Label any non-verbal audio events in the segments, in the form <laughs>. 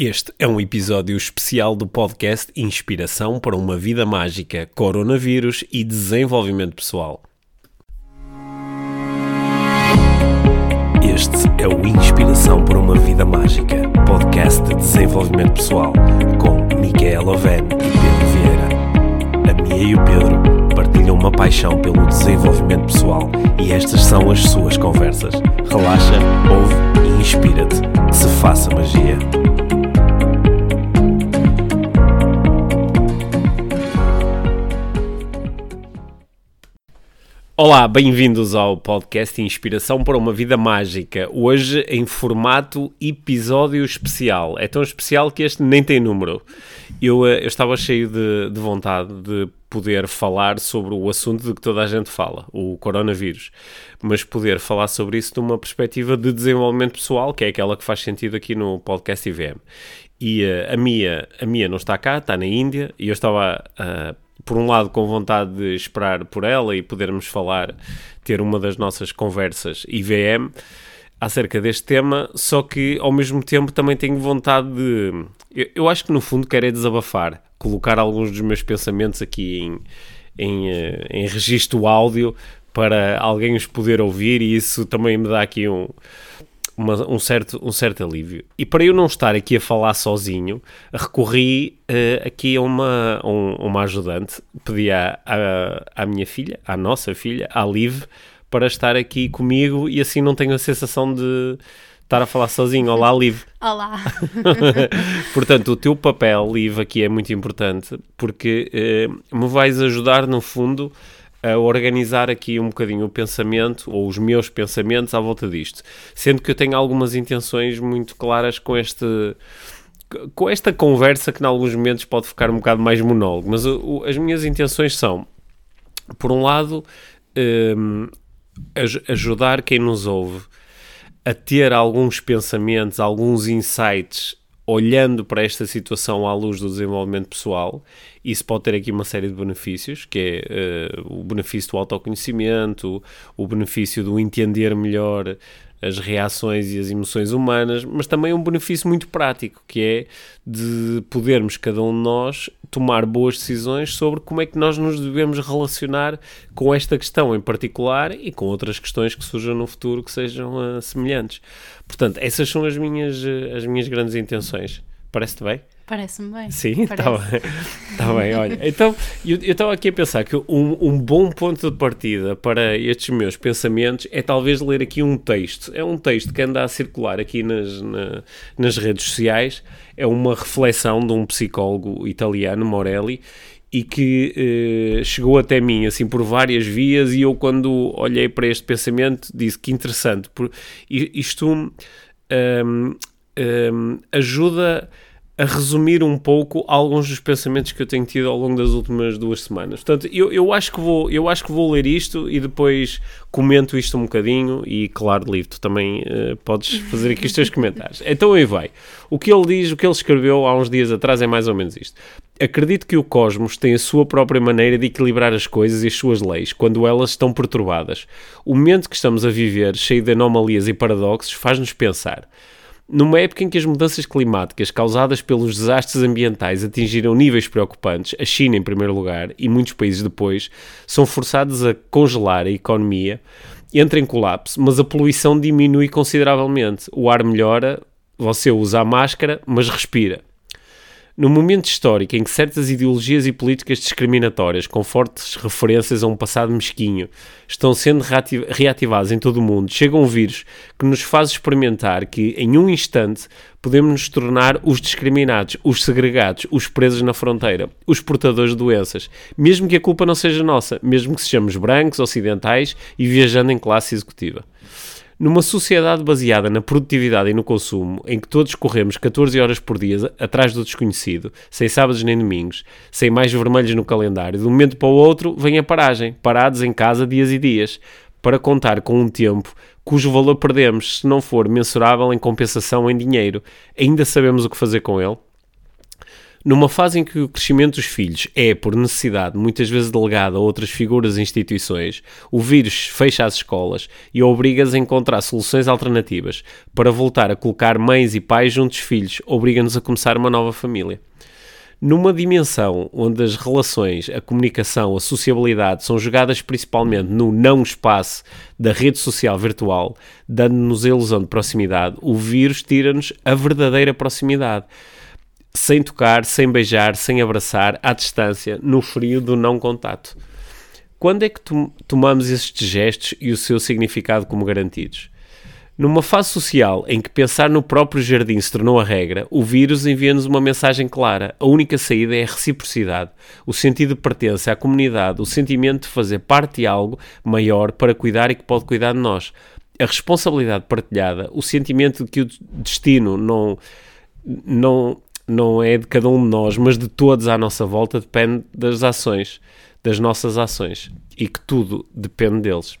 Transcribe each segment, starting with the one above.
Este é um episódio especial do podcast Inspiração para uma Vida Mágica, Coronavírus e Desenvolvimento Pessoal. Este é o Inspiração para uma Vida Mágica, podcast de desenvolvimento pessoal, com Micaela Oven e Pedro Vieira. A Mia e o Pedro partilham uma paixão pelo desenvolvimento pessoal e estas são as suas conversas. Relaxa, ouve e inspira-te. Que se faça magia. Olá, bem-vindos ao podcast Inspiração para uma Vida Mágica. Hoje em formato episódio especial. É tão especial que este nem tem número. Eu, eh, eu estava cheio de, de, vontade de poder falar sobre o assunto de que toda a gente fala, o coronavírus, mas poder falar sobre isso de uma perspectiva de desenvolvimento pessoal, que é aquela que faz sentido aqui no podcast IVM. E uh, a Mia, a Mia não está cá, está na Índia, e eu estava. Uh, por um lado, com vontade de esperar por ela e podermos falar, ter uma das nossas conversas IVM acerca deste tema, só que ao mesmo tempo também tenho vontade de. Eu, eu acho que no fundo quero é desabafar, colocar alguns dos meus pensamentos aqui em, em, eh, em registro áudio para alguém os poder ouvir e isso também me dá aqui um uma, um, certo, um certo alívio. E para eu não estar aqui a falar sozinho, recorri uh, aqui a uma, um, uma ajudante, pedi à, à, à minha filha, à nossa filha, à Liv, para estar aqui comigo e assim não tenho a sensação de estar a falar sozinho. Olá, Liv. <laughs> Olá. <laughs> Portanto, o teu papel, Liv, aqui é muito importante porque uh, me vais ajudar, no fundo, a organizar aqui um bocadinho o pensamento ou os meus pensamentos à volta disto, sendo que eu tenho algumas intenções muito claras com este com esta conversa que em alguns momentos pode ficar um bocado mais monólogo, mas o, as minhas intenções são, por um lado, um, ajudar quem nos ouve a ter alguns pensamentos, alguns insights olhando para esta situação à luz do desenvolvimento pessoal, isso pode ter aqui uma série de benefícios, que é uh, o benefício do autoconhecimento, o benefício do entender melhor as reações e as emoções humanas, mas também um benefício muito prático, que é de podermos, cada um de nós, tomar boas decisões sobre como é que nós nos devemos relacionar com esta questão em particular e com outras questões que surjam no futuro que sejam uh, semelhantes. Portanto, essas são as minhas, uh, as minhas grandes intenções. Parece-te bem? Parece-me bem. Sim, está bem. Tá bem, olha. Então, eu estava aqui a pensar que um, um, bom ponto de partida para estes meus pensamentos é talvez ler aqui um texto. É um texto que anda a circular aqui nas, na, nas redes sociais. É uma reflexão de um psicólogo italiano, Morelli, e que eh, chegou até mim assim por várias vias e eu quando olhei para este pensamento disse que interessante, por, isto um, um, ajuda a resumir um pouco alguns dos pensamentos que eu tenho tido ao longo das últimas duas semanas. Portanto, eu, eu, acho, que vou, eu acho que vou ler isto e depois comento isto um bocadinho e, claro, Liv, tu também uh, podes fazer aqui os teus <laughs> comentários. Então aí vai. O que ele diz, o que ele escreveu há uns dias atrás é mais ou menos isto. Acredito que o cosmos tem a sua própria maneira de equilibrar as coisas e as suas leis quando elas estão perturbadas. O momento que estamos a viver, cheio de anomalias e paradoxos, faz-nos pensar numa época em que as mudanças climáticas causadas pelos desastres ambientais atingiram níveis preocupantes, a China em primeiro lugar e muitos países depois são forçados a congelar a economia, entra em colapso, mas a poluição diminui consideravelmente. O ar melhora, você usa a máscara, mas respira. No momento histórico em que certas ideologias e políticas discriminatórias, com fortes referências a um passado mesquinho, estão sendo reativadas em todo o mundo, chega um vírus que nos faz experimentar que, em um instante, podemos nos tornar os discriminados, os segregados, os presos na fronteira, os portadores de doenças, mesmo que a culpa não seja nossa, mesmo que sejamos brancos, ocidentais e viajando em classe executiva. Numa sociedade baseada na produtividade e no consumo, em que todos corremos 14 horas por dia atrás do desconhecido, sem sábados nem domingos, sem mais vermelhos no calendário, de um momento para o outro vem a paragem, parados em casa dias e dias, para contar com um tempo cujo valor perdemos se não for mensurável em compensação em dinheiro. Ainda sabemos o que fazer com ele? Numa fase em que o crescimento dos filhos é, por necessidade, muitas vezes delegado a outras figuras e instituições, o vírus fecha as escolas e obriga-as a encontrar soluções alternativas para voltar a colocar mães e pais juntos dos filhos, obriga-nos a começar uma nova família. Numa dimensão onde as relações, a comunicação, a sociabilidade são jogadas principalmente no não espaço da rede social virtual, dando-nos a ilusão de proximidade, o vírus tira-nos a verdadeira proximidade. Sem tocar, sem beijar, sem abraçar, à distância, no frio do não contato. Quando é que tomamos estes gestos e o seu significado como garantidos? Numa fase social em que pensar no próprio jardim se tornou a regra, o vírus envia-nos uma mensagem clara. A única saída é a reciprocidade, o sentido de pertença à comunidade, o sentimento de fazer parte de algo maior para cuidar e que pode cuidar de nós. A responsabilidade partilhada, o sentimento de que o destino não, não, não é de cada um de nós, mas de todos à nossa volta, depende das ações, das nossas ações, e que tudo depende deles.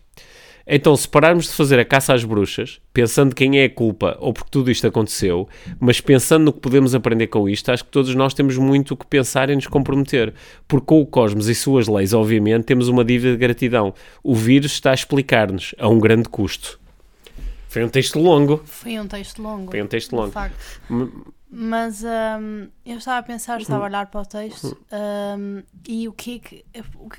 Então, se pararmos de fazer a caça às bruxas, pensando quem é a culpa ou porque tudo isto aconteceu, mas pensando no que podemos aprender com isto, acho que todos nós temos muito o que pensar e nos comprometer. Porque com o cosmos e suas leis, obviamente, temos uma dívida de gratidão. O vírus está a explicar-nos a um grande custo. Foi um texto longo. Foi um texto longo. Foi um texto longo. Mas um, eu estava a pensar, estava a olhar para o texto um, e o que é que,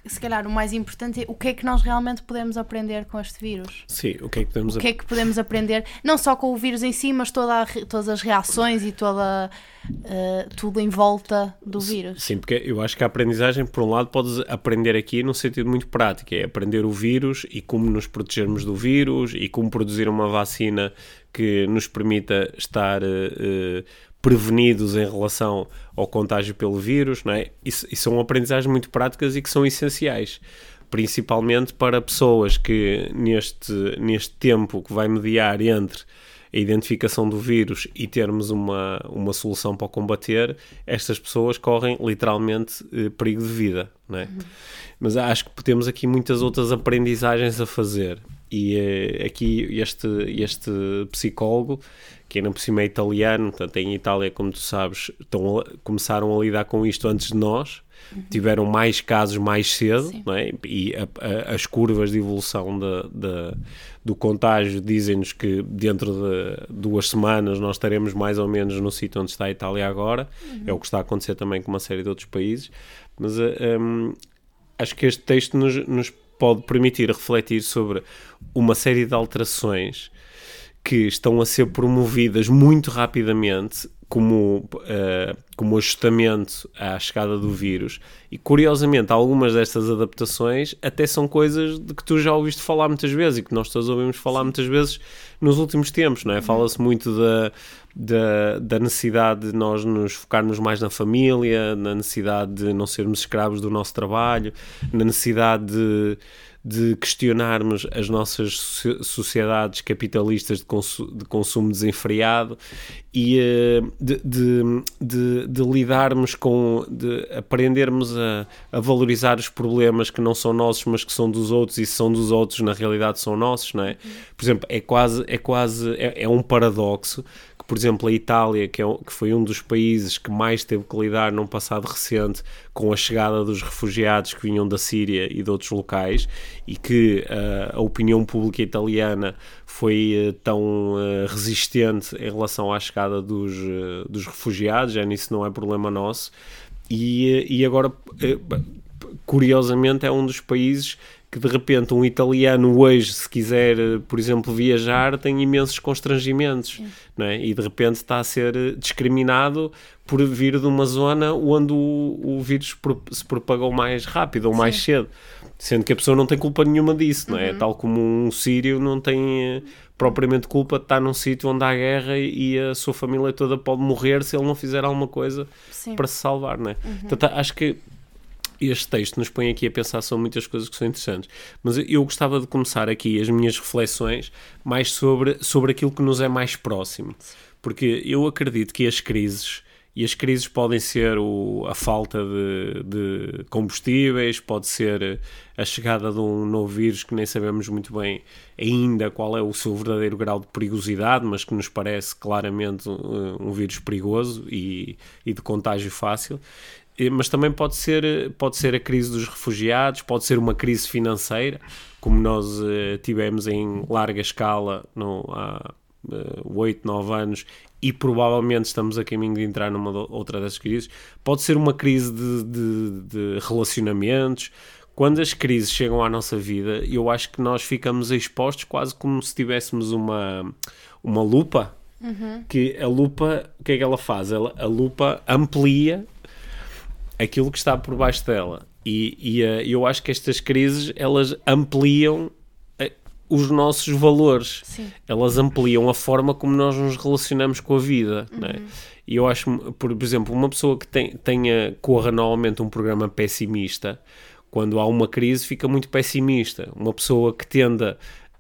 se calhar o mais importante é o que é que nós realmente podemos aprender com este vírus. Sim, o que é que podemos, o que é que podemos aprender, não só com o vírus em si, mas toda a, todas as reações e toda, uh, tudo em volta do vírus. Sim, porque eu acho que a aprendizagem, por um lado, podes aprender aqui num sentido muito prático, é aprender o vírus e como nos protegermos do vírus e como produzir uma vacina que nos permita estar uh, prevenidos em relação ao contágio pelo vírus, não é? E, e são aprendizagens muito práticas e que são essenciais, principalmente para pessoas que neste, neste tempo que vai mediar entre a identificação do vírus e termos uma, uma solução para o combater, estas pessoas correm literalmente eh, perigo de vida, não é? Uhum. Mas acho que temos aqui muitas outras aprendizagens a fazer. E eh, aqui este, este psicólogo que ainda por cima é italiano, portanto, em Itália, como tu sabes, estão começaram a lidar com isto antes de nós, uhum. tiveram mais casos mais cedo, é? e a, a, as curvas de evolução de, de, do contágio dizem-nos que dentro de duas semanas nós estaremos mais ou menos no sítio onde está a Itália agora, uhum. é o que está a acontecer também com uma série de outros países, mas um, acho que este texto nos, nos pode permitir refletir sobre uma série de alterações que estão a ser promovidas muito rapidamente como, uh, como ajustamento à chegada do vírus. E curiosamente, algumas destas adaptações até são coisas de que tu já ouviste falar muitas vezes e que nós todos ouvimos falar muitas vezes nos últimos tempos, não é? Fala-se muito da, da, da, necessidade de nós nos focarmos mais na família, na necessidade de não sermos escravos do nosso trabalho, na necessidade de de questionarmos as nossas sociedades capitalistas de, consu de consumo desenfreado e uh, de, de, de, lidarmos com, de aprendermos a, a, valorizar os problemas que não são nossos, mas que são dos outros, e se são dos outros, na realidade são nossos, não é? Por exemplo, é quase, é quase, é, é um paradoxo por exemplo, a Itália, que, é, que foi um dos países que mais teve que lidar num passado recente com a chegada dos refugiados que vinham da Síria e de outros locais, e que uh, a opinião pública italiana foi uh, tão uh, resistente em relação à chegada dos, dos refugiados, já nisso não é problema nosso, e, e agora, curiosamente, é um dos países que de repente um italiano hoje, se quiser, por exemplo, viajar, tem imensos constrangimentos, não é? e de repente está a ser discriminado por vir de uma zona onde o, o vírus se propagou mais rápido ou mais Sim. cedo, sendo que a pessoa não tem culpa nenhuma disso, não é? Uhum. Tal como um sírio não tem eh, propriamente culpa de estar num sítio onde há guerra e a sua família toda pode morrer se ele não fizer alguma coisa Sim. para se salvar, não é? Uhum. Portanto, acho que este texto nos põe aqui a pensar sobre muitas coisas que são interessantes. Mas eu gostava de começar aqui as minhas reflexões mais sobre, sobre aquilo que nos é mais próximo. Porque eu acredito que as crises E as crises podem ser o, a falta de, de, combustíveis, pode ser a chegada de um novo vírus que nem sabemos muito bem ainda qual é o seu verdadeiro grau de perigosidade, mas que nos parece claramente um, um vírus perigoso e, e de contágio fácil mas também pode ser, pode ser a crise dos refugiados, pode ser uma crise financeira, como nós uh, tivemos em larga escala no, há uh, 8, 9 anos e provavelmente estamos a caminho de entrar numa outra dessas crises. Pode ser uma crise de, de, de relacionamentos. Quando as crises chegam à nossa vida, eu acho que nós ficamos expostos quase como se tivéssemos uma, uma lupa. Uhum. Que a lupa, o que é que ela faz? Ela, a lupa amplia aquilo que está por baixo dela. E, e uh, eu acho que estas crises elas ampliam os nossos valores. Sim. Elas ampliam a forma como nós nos relacionamos com a vida. Uhum. É? E eu acho, por, por exemplo, uma pessoa que tem, tenha, corra normalmente um programa pessimista, quando há uma crise, fica muito pessimista. Uma pessoa que tenda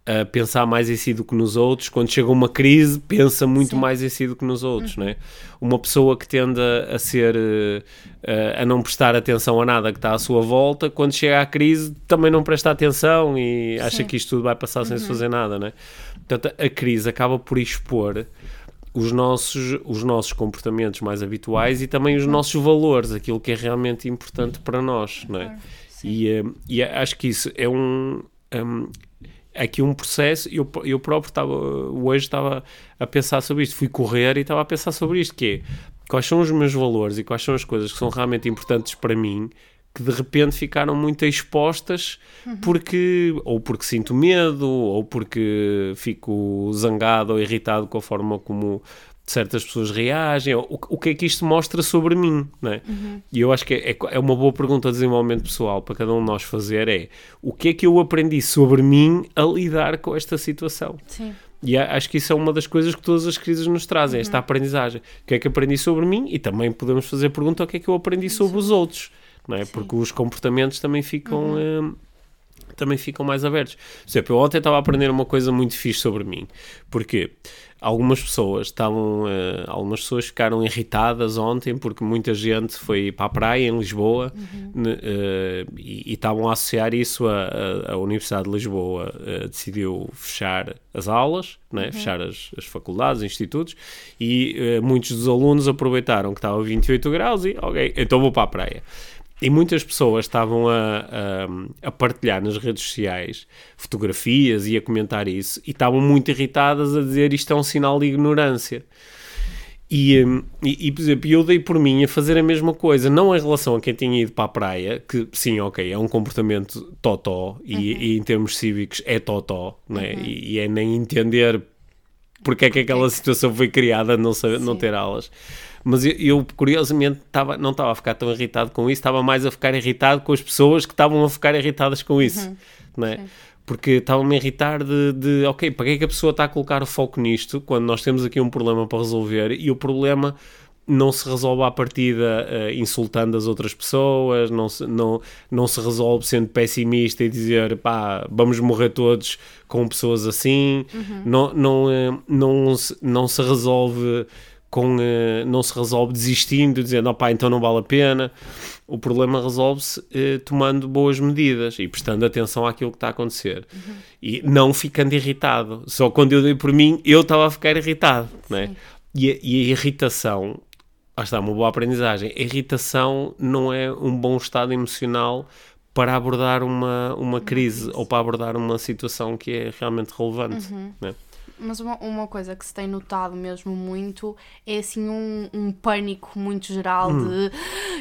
a pensar mais em si do que nos outros, quando chega uma crise, pensa muito Sim. mais em si do que nos outros, uhum. né? Uma pessoa que tenda a ser uh, a não prestar atenção a nada que está à sua volta, quando chega à crise, também não presta atenção e Sim. acha que isto tudo vai passar sem uhum. se fazer nada, né? Portanto, a crise acaba por expor os nossos, os nossos comportamentos mais habituais e também os uhum. nossos valores, aquilo que é realmente importante para nós, não é? E, uh, e acho que isso é um, um aqui um processo, eu, eu próprio estava, hoje estava a pensar sobre isto, fui correr e estava a pensar sobre isto, que é, quais são os meus valores e quais são as coisas que são realmente importantes para mim, que de repente ficaram muito expostas uhum. porque ou porque sinto medo ou porque fico zangado ou irritado com a forma como certas pessoas reagem, o, o que é que isto mostra sobre mim, não é? Uhum. E eu acho que é, é, uma boa pergunta de desenvolvimento pessoal para cada um de nós fazer é, o que é que eu aprendi sobre mim a lidar com esta situação? Sim. E acho que isso é uma das coisas que todas as crises nos trazem, uhum. esta aprendizagem. O que é que aprendi sobre mim? E também podemos fazer a pergunta o que é que eu aprendi sobre os outros, não é? Sim. Porque os comportamentos também ficam... Uhum. Eh, também ficam mais abertos. Por exemplo, eu ontem estava a aprender uma coisa muito fixe sobre mim. Porque algumas pessoas estavam, uh, algumas pessoas ficaram irritadas ontem porque muita gente foi para a praia em Lisboa uhum. uh, e, e, estavam a associar isso à Universidade de Lisboa uh, decidiu fechar as aulas, né? Uhum. fechar as, as faculdades, institutos e muitos dos alunos aproveitaram que estava 28 graus e ok, então vou para a praia. E muitas pessoas estavam a, a, a, partilhar nas redes sociais fotografias e a comentar isso e estavam muito irritadas a dizer isto é um sinal de ignorância. E, hum, e, e, por exemplo, eu dei por mim a fazer a mesma coisa, não em relação a quem tinha ido para a praia, que sim, ok, é um comportamento totó e, uhum. e em termos cívicos é totó, né? Uhum. E, e, é nem entender porque é que aquela situação foi criada, não, saber, não ter aulas. Mas eu, eu curiosamente tava, não estava a ficar tão irritado com isso, estava mais a ficar irritado com as pessoas que estavam a ficar irritadas com isso, uhum. não é? Porque estavam-me a irritar de, de, ok, para que é que a pessoa está a colocar o foco nisto quando nós temos aqui um problema para resolver e o problema não se resolve à partida uh, insultando as outras pessoas, não se, não, não se resolve sendo pessimista e dizer pá, vamos morrer todos com pessoas assim, uhum. não, não, uh, não, se, não se resolve com, uh, não se resolve desistindo, dizendo, opá, então não vale a pena. O problema resolve-se uh, tomando boas medidas e prestando atenção àquilo que está a acontecer. Uhum. E não ficando irritado. Só quando eu dei por mim, eu estava a ficar irritado. Né? E, a, e a irritação, lá está, uma boa aprendizagem. A irritação não é um bom estado emocional para abordar uma, uma crise ou para abordar uma situação que é realmente relevante. Uhum. Né? Mas uma, uma coisa que se tem notado mesmo muito é assim um, um pânico muito geral hum. de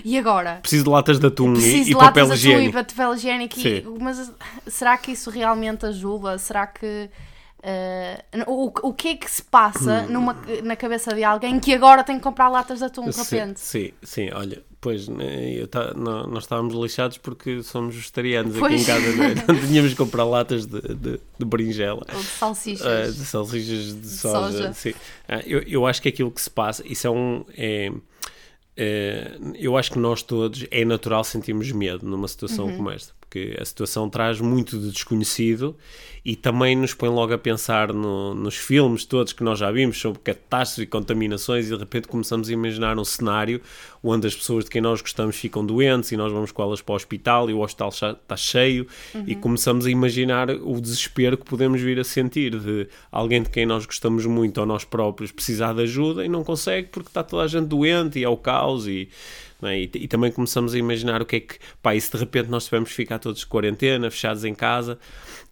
e agora? Preciso de latas de atum e, de papel higiênico. E papel higiênico. E, mas será que isso realmente ajuda? Será que Uh, o, o que é que se passa hum. numa, na cabeça de alguém que agora tem que comprar latas de atum de repente? Sim, sim, olha, pois né, tá, não, nós estávamos lixados porque somos vegetarianos pois. aqui em casa, não, é? não <laughs> tínhamos que comprar latas de, de, de berinjela ou de salsichas, uh, de salsichas de, de soja. soja. Uh, eu, eu acho que aquilo que se passa, isso é um. É, é, eu acho que nós todos é natural sentirmos medo numa situação uhum. como esta Porque a situação traz muito de desconhecido e também nos põe logo a pensar no, nos filmes todos que nós já vimos sobre catástrofes e contaminações e de repente começamos a imaginar um cenário onde as pessoas de quem nós gostamos ficam doentes e nós vamos com elas para o hospital e o hospital está cheio uhum. e começamos a imaginar o desespero que podemos vir a sentir de alguém de quem nós gostamos muito ou nós próprios precisar de ajuda e não consegue porque está toda a gente doente e é o caos e é? E, e, também começamos a imaginar o que é que, pá, e se de repente nós tivermos ficar todos de quarentena, fechados em casa,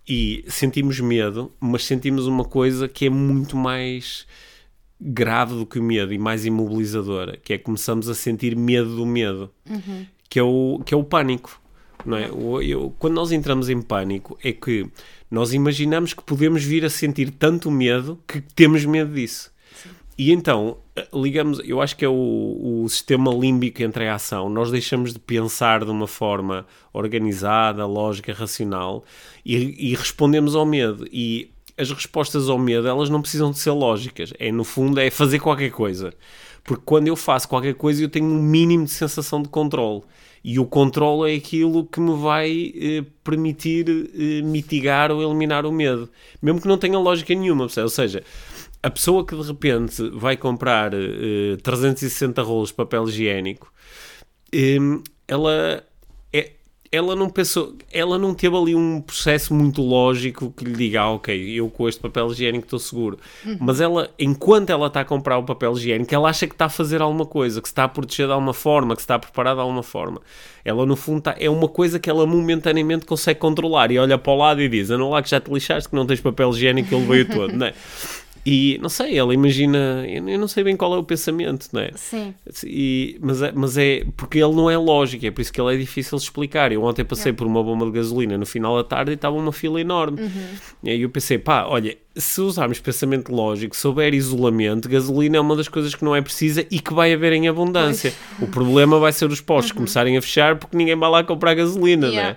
e sentimos medo, mas sentimos uma coisa que é muito mais grave do que o medo e mais imobilizadora, que é começamos a sentir medo do medo, uhum. que, é o, que é o pânico. Não é? Eu, eu, quando nós entramos em pânico, é que nós imaginamos que podemos vir a sentir tanto medo que temos medo disso. E então, ligamos, eu acho que é o, o sistema límbico entre a ação. Nós deixamos de pensar de uma forma organizada, lógica, racional e, e respondemos ao medo. E as respostas ao medo, elas não precisam de ser lógicas. É, no fundo, é fazer qualquer coisa. Porque quando eu faço qualquer coisa, eu tenho um mínimo de sensação de controle. E o controle é aquilo que me vai eh, permitir eh, mitigar ou eliminar o medo. Mesmo que não tenha lógica nenhuma. Ou seja, a pessoa que de repente vai comprar eh, 360 rolos de papel higiênico, ehm, ela, é, ela não pensou, ela não teve ali um processo muito lógico que lhe diga, ah, ok, eu com este papel higiênico estou seguro. Uhum. Mas ela, enquanto ela está a comprar o papel higiênico, ela acha que está a fazer alguma coisa, que se está a proteger de alguma forma, que se está a preparar de alguma forma. Ela, no fundo, está, é uma coisa que ela momentaneamente consegue controlar e olha para o lado e diz, anda lá que já te lixaste que não tens papel higiênico, ele veio todo, <laughs> não é? E não sei, ela imagina, eu não sei bem qual é o pensamento, não é? Sim. E, mas, é, mas é porque ele não é lógico, é por isso que ele é difícil de explicar. Eu ontem passei yeah. por uma bomba de gasolina no final da tarde e estava uma fila enorme. Uhum. E aí eu pensei, pá, olha, se usarmos pensamento lógico, se houver isolamento, gasolina é uma das coisas que não é precisa e que vai haver em abundância. Pois. O problema vai ser os postos uhum. começarem a fechar porque ninguém vai lá comprar gasolina, yeah. não é?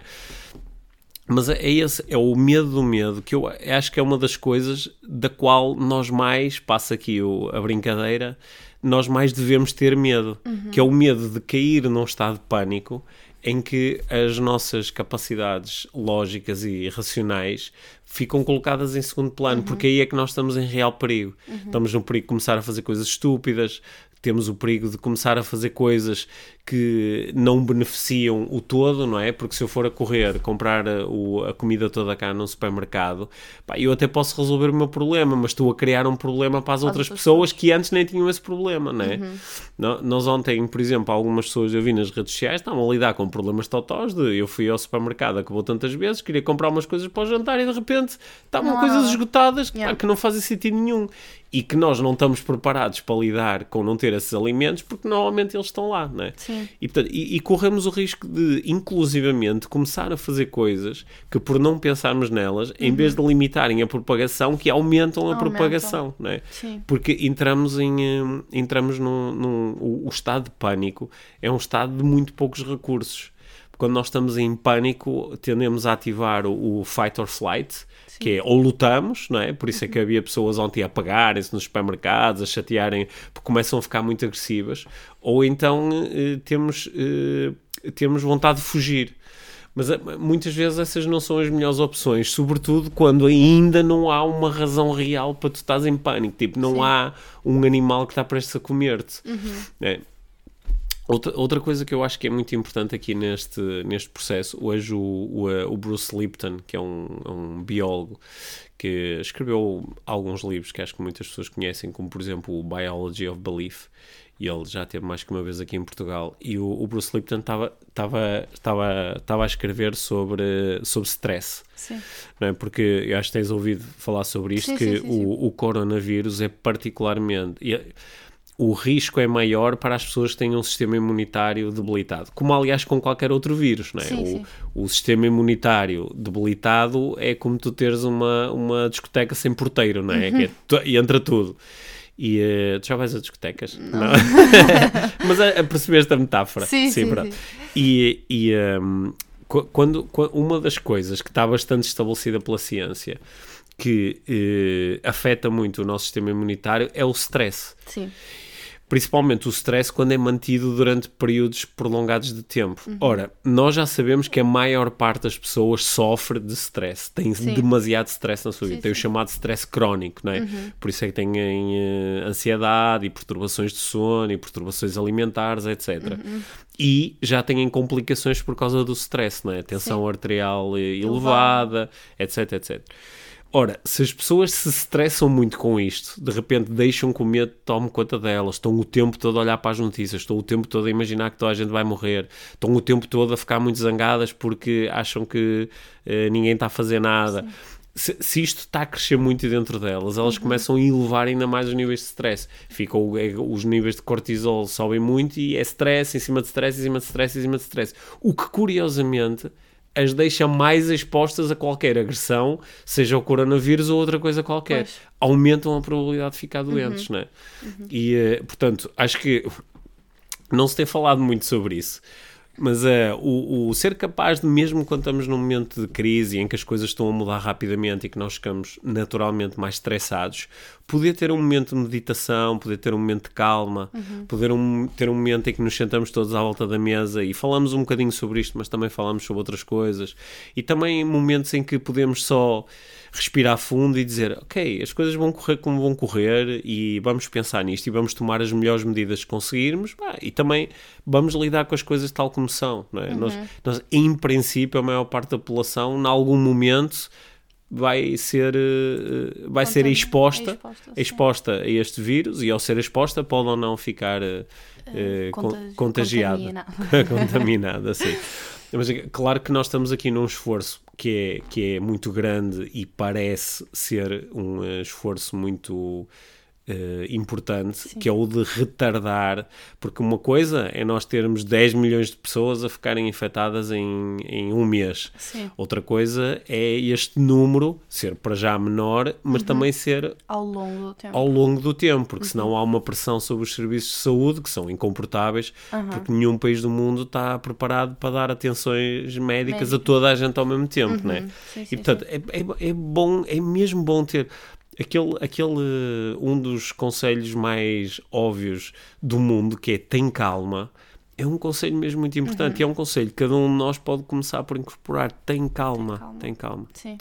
Mas é, esse, é o medo do medo, que eu acho que é uma das coisas da qual nós mais, passa aqui o, a brincadeira, nós mais devemos ter medo, uhum. que é o medo de cair num estado de pânico em que as nossas capacidades lógicas e racionais ficam colocadas em segundo plano, uhum. porque aí é que nós estamos em real perigo. Uhum. Estamos no perigo de começar a fazer coisas estúpidas, temos o perigo de começar a fazer coisas que não beneficiam o todo, não é? Porque se eu for a correr, comprar a, o, a comida toda cá num supermercado, pá, eu até posso resolver o meu problema, mas estou a criar um problema para as outras pessoas que antes nem tinham esse problema, não é? Uhum. Nós ontem, por exemplo, algumas pessoas eu vi nas redes sociais estavam a lidar com problemas totós de eu fui ao supermercado, acabou tantas vezes, queria comprar umas coisas para o jantar e de repente estavam não, coisas esgotadas yeah. pá, que não fazem sentido nenhum e que nós não estamos preparados para lidar com não ter esses alimentos porque normalmente eles estão lá, não é? Sim. E, portanto, e, e, corremos o risco de, inclusivamente, começar a fazer coisas que, por não pensarmos nelas, uhum. em vez de limitarem a propagação, que aumentam a propagação, não é? Sim. Porque entramos em. Entramos num, num o, o estado de pânico é um estado de muito poucos recursos quando nós estamos em pânico, tendemos a ativar o, o fight or flight, que é ou lutamos, não é? Por isso é que havia pessoas ontem a apagarem-se nos supermercados, a chatearem, porque começam a ficar muito agressivas, ou então eh, temos, eh, temos vontade de fugir. Mas eh, muitas vezes essas não são as melhores opções, sobretudo quando ainda não há uma razão real para tu estás em pânico. Tipo, não Sim. há um animal que está prestes a comer-te. Uhum. É. Outra, outra coisa que eu acho que é muito importante aqui neste, neste processo, hoje o, o, o Bruce Lipton, que é um, um, biólogo que escreveu alguns livros que acho que muitas pessoas conhecem, como por exemplo o Biology of Belief, e ele já teve mais que uma vez aqui em Portugal, e o, o Bruce Lipton estava a escrever sobre sobre stress, sim. não é? Porque eu acho que tens ouvido falar sobre isto, sim, que sim, o, o coronavírus é particularmente o risco é maior para as pessoas que têm um sistema imunitário debilitado. Como, aliás, com qualquer outro vírus, não é? Sim, o, sim. o, sistema imunitário debilitado é como tu teres uma, uma discoteca sem porteiro, não é? Uhum. é e entra tudo. E uh, tu já vais a discotecas? Não. não. <laughs> Mas a, a percebeste a metáfora? Sim, sim. sim, E, e um, quando, quando, uma das coisas que está bastante estabelecida pela ciência que uh, afeta muito o nosso sistema imunitário é o stress. Sim. Principalmente o stress quando é mantido durante períodos prolongados de tempo. Uhum. Ora, nós já sabemos que a maior parte das pessoas sofre de stress, tem sim. demasiado stress na sua vida, sim, tem sim. o chamado stress crónico, não é? Uhum. Por isso é que têm uh, ansiedade e perturbações de sono e perturbações alimentares, etc. Uhum. E já têm complicações por causa do stress, não é? Tensão arterial elevada, etc, etc. Ora, se as pessoas se estressam muito com isto, de repente deixam que o medo tome conta delas, estão o tempo todo a olhar para as notícias, estão o tempo todo a imaginar que toda a gente vai morrer, estão o tempo todo a ficar muito zangadas porque acham que uh, ninguém está a fazer nada. Se, se, isto está a crescer muito dentro delas, elas uhum. começam a elevar ainda mais os níveis de stress. Ficam, é, os níveis de cortisol sobem muito e é stress em cima de stress, em cima de stress, em cima de stress. O que, curiosamente, as deixa mais expostas a qualquer agressão, seja o coronavírus ou outra coisa qualquer. Pois. Aumentam a probabilidade de ficar doentes, uhum. não é? Uhum. E, uh, portanto, acho que não se tem falado muito sobre isso. Mas uh, o, o, ser capaz de, mesmo quando estamos num momento de crise em que as coisas estão a mudar rapidamente e que nós ficamos naturalmente mais estressados, poder ter um momento de meditação, poder ter um momento de calma, uhum. poder um, ter um momento em que nos sentamos todos à volta da mesa e falamos um bocadinho sobre isto, mas também falamos sobre outras coisas. E também momentos em que podemos só respirar fundo e dizer, ok, as coisas vão correr como vão correr e vamos pensar nisto e vamos tomar as melhores medidas que conseguirmos bah, e também vamos lidar com as coisas tal como são. Não é? Uhum. nós, nós, em princípio, a maior parte da população, em algum momento, vai ser, uh, vai ser exposta, exposta, exposta, a este vírus e ao ser exposta pode ou não ficar uh, uh, contagiada, <laughs> contaminada, sim. Mas claro que nós estamos aqui num esforço que é, que é muito grande e parece ser um esforço muito Uh, importante, Sim. que é o de retardar, porque uma coisa é nós termos 10 milhões de pessoas a ficarem infectadas em, em um mês. Sim. Outra coisa é este número ser para já menor, mas uhum. também ser ao longo do tempo. Ao longo do tempo, porque uhum. senão há uma pressão sobre os serviços de saúde que são incomportáveis, uhum. porque nenhum país do mundo está preparado para dar atenções médicas a toda a gente ao mesmo tempo, né? Sim, sim, e portanto, é, é, é bom, é mesmo bom ter aquele, aquele um dos conselhos mais óbvios do mundo que é tem calma é um conselho mesmo muito importante uhum. e é um conselho que cada um de nós pode começar por incorporar tem calma, tem calma, tem calma. Sim.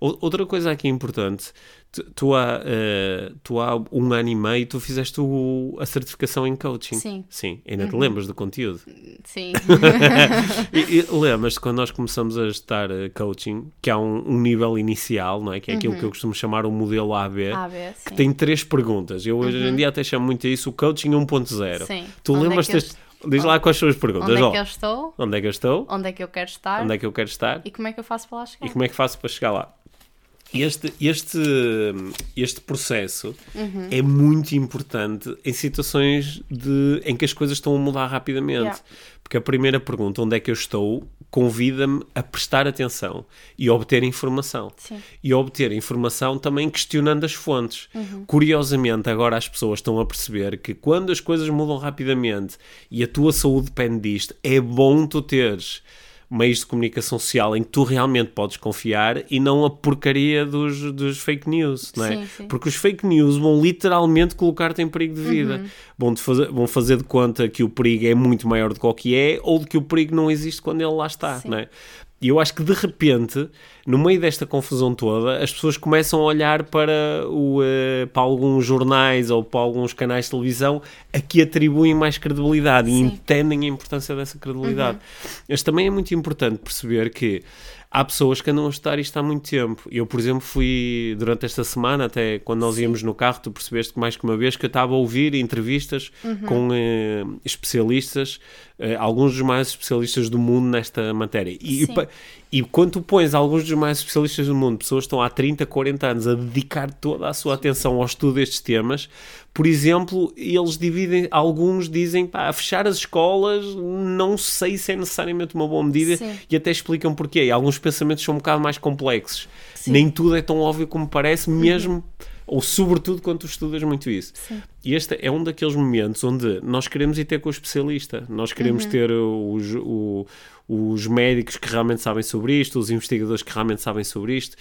Outra coisa aqui importante tu, tu, há, uh, tu há um ano e meio tu fizeste o, a certificação em coaching. Sim. Sim. Ainda uhum. te lembras do conteúdo? Sim. <laughs> e, e lembras quando nós começamos a estar uh, coaching, que há um, um, nível inicial, não é? Que é aquilo uhum. que eu costumo chamar o modelo AB, AB que tem três perguntas. Eu hoje uhum. em dia até chamo muito isso o coaching 1.0. Sim. Tu Onde lembras é Diz lá quais são as perguntas. Onde é que eu estou? Onde é que eu estou? Onde é que eu quero estar? Onde é que eu quero estar? E como é que eu faço para lá chegar? E como é que faço para chegar lá? Este, este, este processo uhum. é muito importante em situações de, em que as coisas estão a mudar rapidamente. Yeah. Porque a primeira pergunta, onde é que eu estou, convida-me a prestar atenção e obter informação. Sim. E obter informação também questionando as fontes. Uhum. Curiosamente, agora as pessoas estão a perceber que quando as coisas mudam rapidamente e a tua saúde depende disto, é bom tu teres meios de comunicação social em que tu realmente podes confiar e não a porcaria dos, dos fake news, não é? Sim, sim. Porque os fake news vão literalmente colocar-te em perigo de vida. Uhum. Vão, fazer, vão fazer de conta que o perigo é muito maior do que o que é ou de que o perigo não existe quando ele lá está, sim. não é? E eu acho que de repente, no meio desta confusão toda, as pessoas começam a olhar para, o, uh, para alguns jornais ou para alguns canais de televisão a que atribuem mais credibilidade Sim. e entendem a importância dessa credibilidade. Uhum. Mas também é muito importante perceber que há pessoas que andam a estudar isto há muito tempo. Eu, por exemplo, fui durante esta semana, até quando nós Sim. íamos no carro, tu percebeste que mais que uma vez que eu estava a ouvir entrevistas uhum. com uh, especialistas uh, alguns dos mais especialistas do mundo nesta matéria. E, e, quando tu pões alguns dos mais especialistas do mundo, pessoas que estão há 30, 40 anos a dedicar toda a sua atenção ao estudo destes temas, por exemplo, eles dividem, alguns dizem, pá, a fechar as escolas não sei se é necessariamente uma boa medida Sim. e até explicam porquê. E alguns pensamentos são um bocado mais complexos. Sim. Nem tudo é tão óbvio como parece, mesmo. Uhum ou sobretudo quando tu estudas muito isso. Sim. E este é um daqueles momentos onde nós queremos ir ter com o especialista, nós queremos Uhum. ter os, o- os médicos que realmente sabem sobre isto, os investigadores que realmente sabem sobre isto.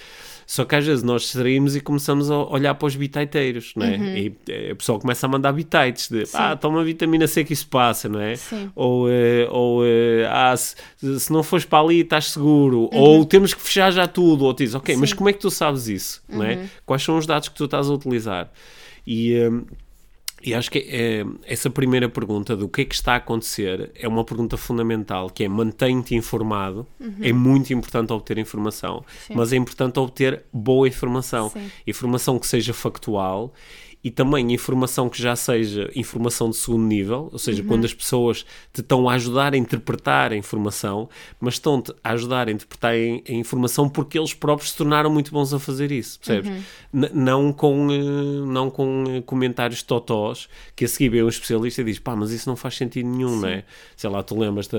Só que às vezes nós distraímos e começamos a olhar para os bitaiteiros, não é? Uhum. E eh, a pessoa começa a mandar bitites de ah, toma vitamina C que isso passa, não é? Sim. Ou, eh, ou eh, ah, se, se não fores para ali estás seguro, Uhum. ou temos que fechar já tudo, ou dizes, ok, mas Sim. como é que tu sabes isso, não Uhum. é? Quais são os dados que tu estás a utilizar? E, eh, e acho que eh, essa primeira pergunta do que é que está a acontecer é uma pergunta fundamental, que é mantém-te informado. É muito importante obter informação, Uhum. Sim. mas é importante obter boa informação. Sim. Informação que seja factual e também informação que já seja informação de segundo nível, ou seja, quando as pessoas te estão a ajudar a interpretar a informação, mas estão-te a ajudar a interpretar a informação porque eles próprios se tornaram muito bons a fazer isso, percebes? N- não com, eh, não com eh, comentários totós que a seguir vem um especialista e diz pá, mas isso não faz sentido nenhum, não é? Sei lá, tu lembras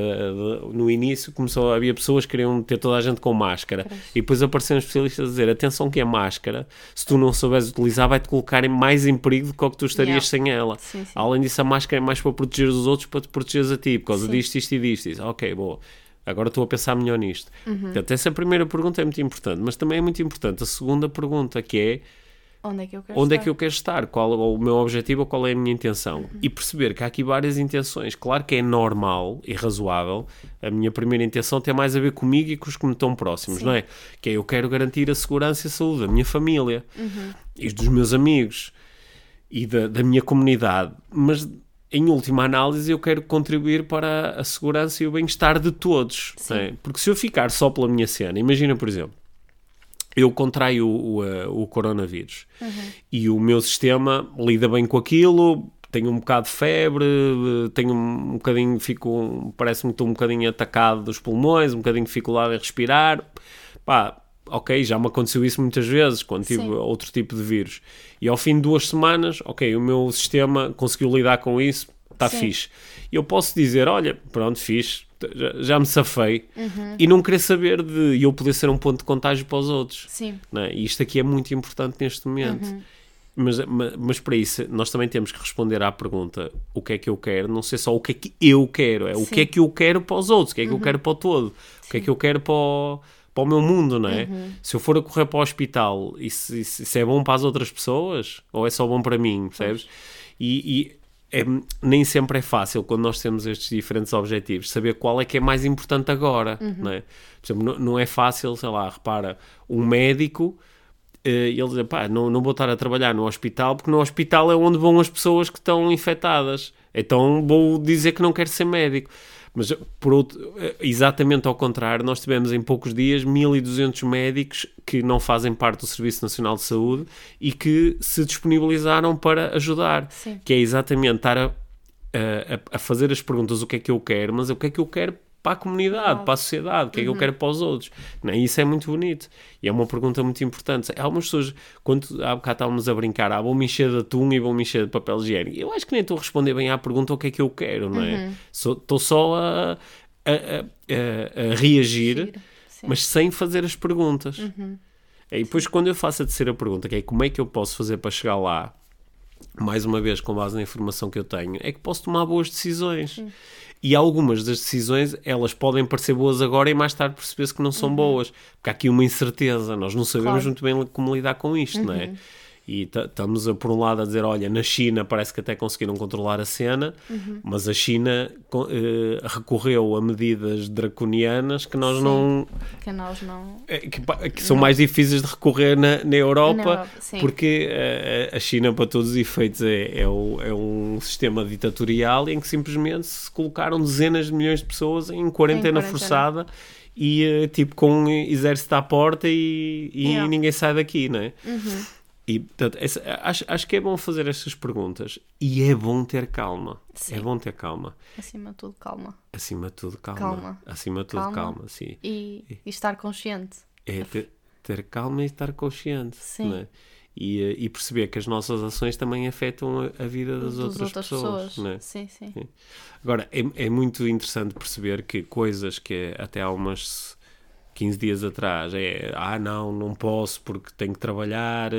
no início começou, havia pessoas que queriam ter toda a gente com máscara e depois apareceram especialistas a dizer atenção que a máscara, se tu não souberes utilizar vai-te colocar em mais em perigo do que que tu estarias Yeah. sem ela. Sim, sim. Além disso, a máscara é mais para proteger os outros, para te protegeres a ti, por causa Sim. disto, isto e disto. Diz, ok, boa. Agora estou a pensar melhor nisto. Uhum. Portanto, essa primeira pergunta é muito importante, mas também é muito importante a segunda pergunta, que é Onde é que eu quero onde é estar? que eu quero estar, qual é o meu objetivo ou qual é a minha intenção. E perceber que há aqui várias intenções. Claro que é normal e razoável. A minha primeira intenção tem mais a ver comigo e com os que me estão próximos, Sim. não é? Que é eu quero garantir a segurança e a saúde da minha família e dos meus amigos e da, da minha comunidade. Mas em última análise, eu quero contribuir para a segurança e o bem-estar de todos. não é? Porque se eu ficar só pela minha cena, imagina, por exemplo, eu contraio o, o, eh, o coronavírus e o meu sistema lida bem com aquilo, tenho um bocado de febre, tenho um bocadinho, fico, parece-me que estou um bocadinho atacado dos pulmões, um bocadinho de dificuldade em respirar. Pá, ok, já me aconteceu isso muitas vezes quando tive Sim. outro tipo de vírus. E ao fim de duas semanas, ok, o meu sistema conseguiu lidar com isso, está Sim. fixe. E eu posso dizer, olha, pronto, fixe, já, já me safei. Uhum. E não querer saber de eu poder ser um ponto de contágio para os outros. Sim. não é? E isto aqui é muito importante neste momento. Uhum. Mas, mas, mas para isso, nós também temos que responder à pergunta: o que é que eu quero? Não sei só o que é que eu quero, é o Sim. Uhum. que é que eu quero para os outros, o que é que eu quero para o todo, o que é Sim. que eu quero para o, para o meu mundo, não é? Uhum. Se eu for a correr para o hospital, isso, isso, isso é bom para as outras pessoas ou é só bom para mim, percebes? E, e é- nem sempre é fácil quando nós temos estes diferentes objetivos saber qual é que é mais importante agora, Uhum. não é? Por exemplo, não, não é fácil, sei lá, repara, um médico eh, ele diz, pá, não, não vou estar a trabalhar no hospital porque no hospital é onde vão as pessoas que estão infectadas. Então vou dizer que não quero ser médico. Mas por outro, exatamente ao contrário, nós tivemos em poucos dias 1200 médicos que não fazem parte do Serviço Nacional de Saúde e que se disponibilizaram para ajudar. Sim. Que é exatamente estar a, a, a fazer as perguntas o que é que eu quero, mas o que é que eu quero para a comunidade, para a sociedade, o que é que eu quero para os outros. Não, é? isso é muito bonito. E é uma pergunta muito importante. Há algumas pessoas, quando há bocado estávamos a brincar, ah, vou-me encher de atum e vou-me encher de papel higiênico. Eu acho que nem estou a responder bem à pergunta o que é que eu quero, não é? Sou- Estou só a, a, a- a- reagir. Sim. mas sem fazer as perguntas. E depois, quando eu faço a terceira pergunta, que é como é que eu posso fazer para chegar lá, mais uma vez, com base na informação que eu tenho, é que posso tomar boas decisões. E algumas das decisões, elas podem parecer boas agora e mais tarde perceber-se que não são boas. Porque há aqui uma incerteza, nós não sabemos Claro. muito bem como lidar com isto, não é? E ta- estamos, a, por um lado, a dizer: olha, na China parece que até conseguiram controlar a cena, mas a China eh, recorreu a medidas draconianas que nós Sim. não. Que nós não. eh, que, que são mais difíceis de recorrer na, na Europa, Na Europa, porque eh, a China, para todos os efeitos, é, é, o- é um sistema ditatorial em que simplesmente se colocaram dezenas de milhões de pessoas em quarentena, quarentena. forçada e eh, tipo com exército à porta e, e Yeah. ninguém sai daqui, não é? Uhum. E, portanto, essa- acho, acho que é bom fazer estas perguntas e é bom ter calma. Sim. É bom ter calma. Acima de tudo, calma. Acima de tudo, calma. Calma. Acima de tudo, Calma. calma, sim. E, e estar consciente. É ter, ter calma e estar consciente. Sim. é? E, eh, e perceber que as nossas ações também afetam a, a vida das outras, outras pessoas. pessoas. é? Sim, sim. Agora, é, é muito interessante perceber que coisas que até há umas. 15 dias atrás é ah, não, não posso porque tenho que trabalhar,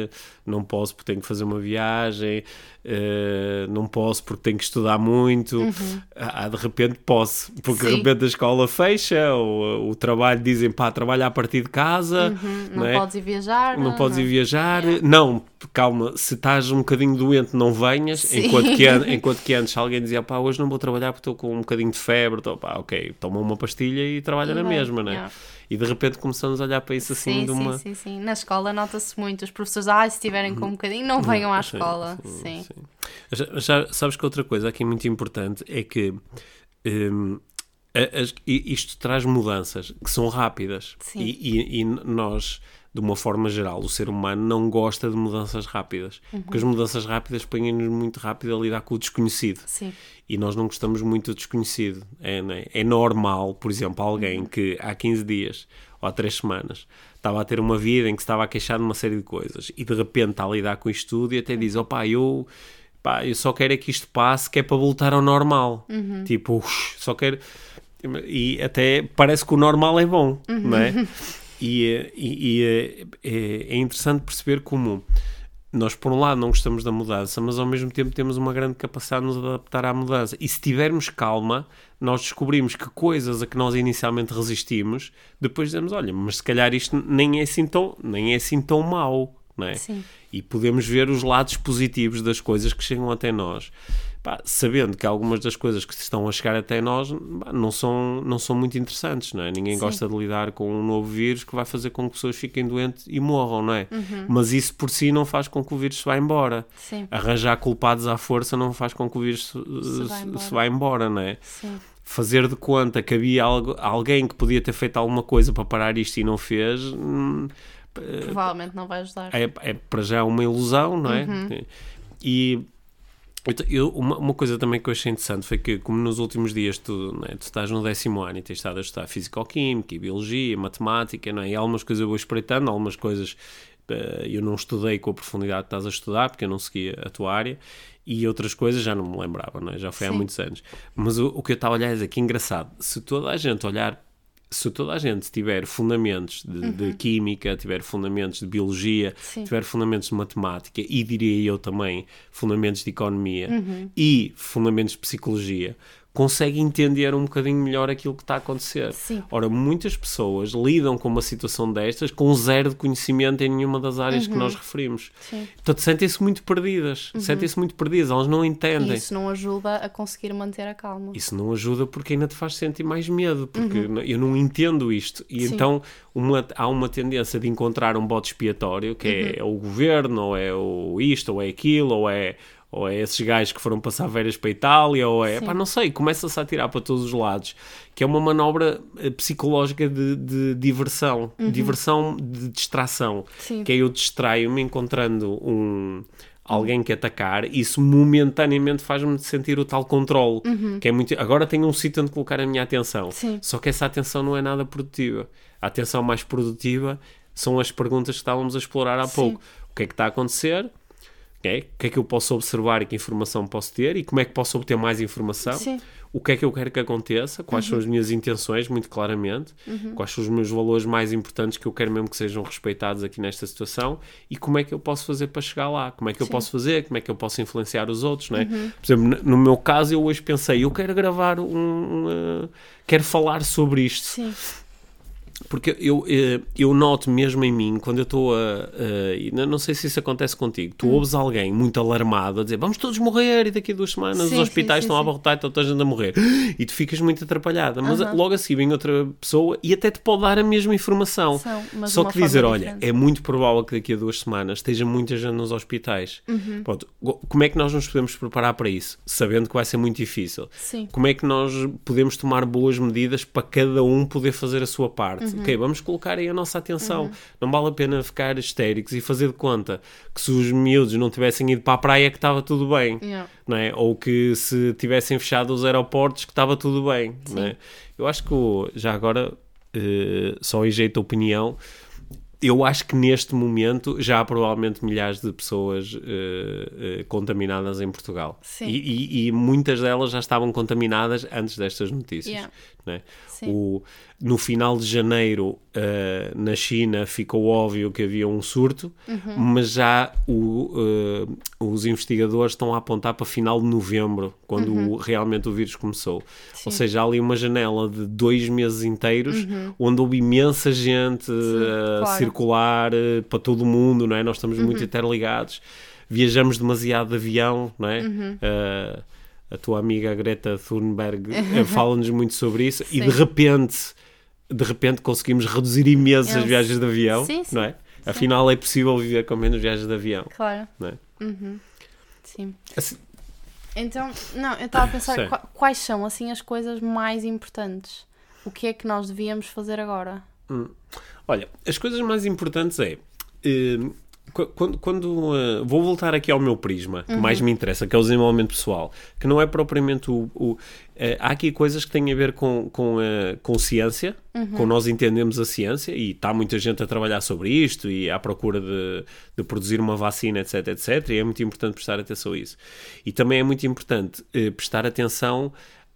não posso porque tenho que fazer uma viagem, uh, não posso porque tenho que estudar muito. Uhum. Ah, de repente posso, porque Sim. de repente a escola fecha, ou o trabalho dizem pá, trabalha a partir de casa, uhum. não, não é? podes ir viajar, não, não podes ir viajar, é. não, calma, se estás um bocadinho doente, não venhas, enquanto que, <laughs> enquanto que antes alguém dizia pá, hoje não vou trabalhar porque estou com um bocadinho de febre, pá, ok, toma uma pastilha e trabalha e na mesma, né? Yeah e de repente começamos a olhar para isso assim sim, de uma. Sim, sim, sim. Na escola nota-se muito. Os professores, ah, se estiverem com um bocadinho, não venham à escola. Sim. sim. Já, já, sabes que outra coisa aqui muito importante é que. Um, isto traz mudanças que são rápidas e, e, e nós de uma forma geral, o ser humano não gosta de mudanças rápidas. Uhum. Porque as mudanças rápidas põem-nos muito rápido a lidar com o desconhecido. Sim. E nós não gostamos muito do desconhecido. É, é? é normal, por exemplo, alguém uhum. que há 15 dias ou há 3 semanas estava a ter uma vida em que estava a queixar de uma série de coisas e de repente está a lidar com isto tudo e até diz: opá, eu. Pá, eu só quero é que isto passe, que é para voltar ao normal. Uhum. Tipo, só quero. E até parece que o normal é bom, não é? <laughs> Uhum. E, e, e é, é, interessante perceber como nós, por um lado, não gostamos da mudança, mas ao mesmo tempo temos uma grande capacidade de nos adaptar à mudança. E se tivermos calma, nós descobrimos que coisas a que nós inicialmente resistimos, depois dizemos: olha, mas se calhar isto nem é assim tão, nem é assim tão mau. É? E podemos ver os lados positivos das coisas que chegam até nós pá, sabendo que algumas das coisas que estão a chegar até nós pá, não, são, não são muito interessantes, não é? Ninguém Sim. gosta de lidar com um novo vírus que vai fazer com que pessoas fiquem doentes e morram, não é? Uhum. Mas isso por si não faz com que o vírus se vá embora. Sim. Arranjar culpados à força não faz com que o vírus se, se, vá, embora. se vá embora, não é? Sim fazer de conta que havia algo, alguém que podia ter feito alguma coisa para parar isto e não fez. Hum, Provavelmente não vai ajudar. É, é para já uma ilusão, não é? Uhum. E eu, uma, uma, coisa também que eu achei interessante foi que, como nos últimos dias tu, né, tu estás no décimo ano e tens estado a estudar Físico-Química e Biologia, Matemática, não é? e algumas coisas eu vou espreitando, algumas coisas uh, eu não estudei com a profundidade que estás a estudar, porque eu não seguia a tua área, e outras coisas já não me lembrava, não é? já foi Sim. há muitos anos. Mas o, o que eu estava a olhar é que engraçado, se toda a gente olhar se toda a gente tiver fundamentos de, uhum. de química, tiver fundamentos de biologia, Sim. tiver fundamentos de matemática e diria eu também fundamentos de economia uhum. e fundamentos de psicologia, consegue entender um bocadinho melhor aquilo que está a acontecer. Sim. Ora, muitas pessoas lidam com uma situação destas com zero de conhecimento em nenhuma das áreas uhum. que nós referimos. Sim. Portanto, sentem-se muito perdidas. Uhum. Sentem-se muito perdidas, elas não entendem. E isso não ajuda a conseguir manter a calma. Isso não ajuda porque ainda te faz sentir mais medo, porque uhum. eu não entendo isto. E Sim. então uma, há uma tendência de encontrar um bote expiatório, que é, é o governo, ou é o isto, ou é aquilo, ou é ou é esses gajos que foram passar férias para a Itália, ou é, pá, não sei, começa-se a tirar para todos os lados, que é uma manobra eh, psicológica de, de diversão, uhum. diversão de distração, Sim. que é eu distraio-me encontrando um alguém que atacar, isso momentaneamente faz-me sentir o tal controle, uhum. que é muito, agora tenho um sítio onde colocar a minha atenção, Sim. só que essa atenção não é nada produtiva, a atenção mais produtiva são as perguntas que estávamos a explorar há pouco, o que é que está a acontecer, é, o que é que eu posso observar e que informação posso ter e como é que posso obter mais informação, Sim. o que é que eu quero que aconteça, quais uhum. são as minhas intenções, muito claramente, uhum. quais são os meus valores mais importantes que eu quero mesmo que sejam respeitados aqui nesta situação e como é que eu posso fazer para chegar lá, como é que eu Sim. posso fazer, como é que eu posso influenciar os outros, não é? Uhum. Por exemplo, no meu caso, eu hoje pensei, eu quero gravar um. um uh, quero falar sobre isto. Sim porque eu, eh, eu noto mesmo em mim, quando eu estou a, a. Não sei se isso acontece contigo. Tu hum. ouves alguém muito alarmado a dizer vamos todos morrer e daqui a duas semanas sim, os hospitais sim, estão sim, a abarrotar e está toda a gente a morrer. E tu ficas muito atrapalhada. Mas uh -huh. logo a seguir vem outra pessoa e até te pode dar a mesma informação. São, Só que dizer, olha, é muito provável que daqui a duas semanas esteja muita gente nos hospitais. Uhum. Pronto, como é que nós nos podemos preparar para isso? Sabendo que vai ser muito difícil. Como é que nós podemos tomar boas medidas para cada um poder fazer a sua parte? Uhum. Ok, vamos colocar aí a nossa atenção. Uhum. Não vale a pena ficar histéricos e fazer de conta que se os miúdos não tivessem ido para a praia que estava tudo bem. Yeah. Não é? Ou que se tivessem fechado os aeroportos que estava tudo bem. Não é? Eu acho que já agora, uh, só em jeito de opinião, eu acho que neste momento já há provavelmente milhares de pessoas uh, uh, contaminadas em Portugal. Sim. E, e, e, muitas delas já estavam contaminadas antes destas notícias. Yeah. Né? O, no final de janeiro, uh, na China, ficou óbvio que havia um surto, uhum. mas já o, os investigadores estão a apontar para final de novembro, quando uhum. o, realmente o vírus começou. Sim. Ou seja, há ali uma janela de dois meses inteiros onde houve imensa gente a claro. circular uh, para todo o mundo, não é? Nós estamos Uhum. muito interligados, viajamos demasiado de avião, não é? Uhum. A tua amiga Greta Thunberg uh, <laughs> fala-nos muito sobre isso e Sim. de repente, de repente conseguimos reduzir imenso as viagens de avião, Sim, sim. não é? Afinal é possível viver com menos viagens de avião, Claro. não é? Sim. Assim- Então, não, eu estava a pensar quais são assim as coisas mais importantes. O que é que nós devíamos fazer agora? Olha, as coisas mais importantes é. eh, quando, quando, eh, vou voltar aqui ao meu prisma, que mais me interessa, que é o desenvolvimento pessoal, que não é propriamente o. o- eh, há aqui coisas que têm a ver com, com, a com ciência, com nós entendemos a ciência, e está muita gente a trabalhar sobre isto e à procura de, de produzir uma vacina, etc, etc, e é muito importante prestar atenção a isso. E também é muito importante prestar atenção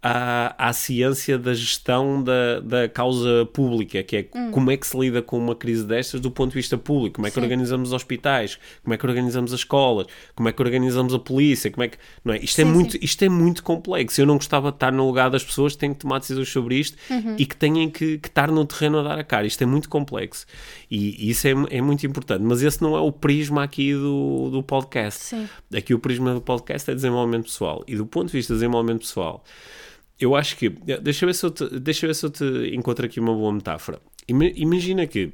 à, à ciência da gestão da, da causa pública, que é como é que se lida com uma crise destas do ponto de vista público, como é que Sim. organizamos os hospitais, como é que organizamos as escolas, como é que organizamos a polícia, como é que... Não é? Isto, é Sim, muito, sim. isto é muito complexo. Eu não gostava de estar no lugar das pessoas que têm que tomar decisões sobre isto Uhum. e que têm que, que estar no terreno a dar a cara. Isto é muito complexo. E, e isso é, é muito importante. Mas esse não é o prisma aqui do, do podcast. Sim. Aqui o prisma do podcast é desenvolvimento pessoal. E do ponto de vista de desenvolvimento pessoal, eu acho que. Deixa eu ver se eu te, deixa eu ver se eu te encontro aqui uma boa metáfora. Ima- Imagina que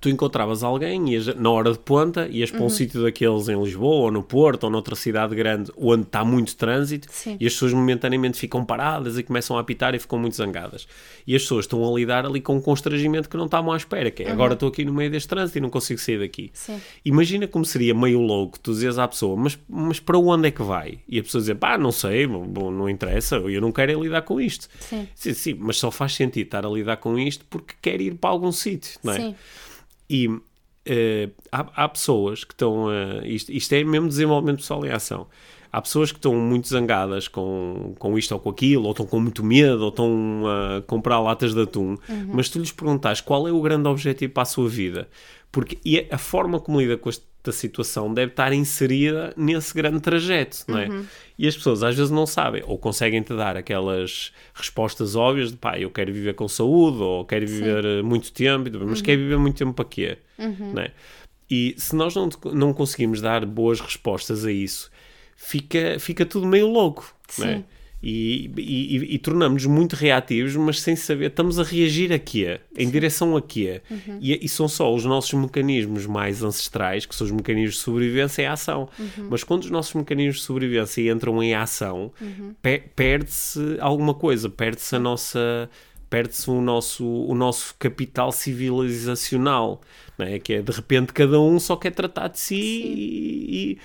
tu encontravas alguém ias, na hora de ponta, ias Uhum. para um sítio daqueles em Lisboa, ou no Porto, ou noutra cidade grande, onde está muito trânsito, Sim. e as pessoas momentaneamente ficam paradas e começam a apitar e ficam muito zangadas. E as pessoas estão a lidar ali com um constrangimento que não estavam à espera, que é agora estou aqui no meio deste trânsito e não consigo sair daqui. Uhum. Sim. Imagina como seria meio louco tu dizes à pessoa, mas, mas para onde é que vai? E a pessoa dizer, pá, não sei, bom, não interessa, eu não quero é lidar com isto. Sim. Sim, sim, mas só faz sentido estar a lidar com isto porque quer ir para algum sítio, não é? Sim. E eh, há, há pessoas que estão. a isto, isto é mesmo desenvolvimento pessoal em ação. Há pessoas que estão muito zangadas com, com isto ou com aquilo, ou estão com muito medo, ou estão a comprar latas de atum, mas tu lhes perguntas qual é o grande objetivo para a sua vida, porque e a forma como lida com esta situação deve estar inserida nesse grande trajeto, não é? E as pessoas às vezes não sabem, ou conseguem te dar aquelas respostas óbvias de pá, eu quero viver com saúde, ou quero viver eh, muito tempo, mas quer viver muito tempo para quê? Não é? E se nós não, não conseguimos dar boas respostas a isso, fica, fica tudo meio louco. Não é? Sim. E, e, e- e tornamos-nos muito reativos, mas sem saber, estamos a reagir a quê? Em direção a quê? E, e são só os nossos mecanismos mais ancestrais, que são os mecanismos de sobrevivência, em ação. Mas quando os nossos mecanismos de sobrevivência entram em ação, pe- perde-se alguma coisa, perde-se a nossa perde-se o nosso, o nosso capital civilizacional, não é? que é de repente cada um só quer tratar de si e, e,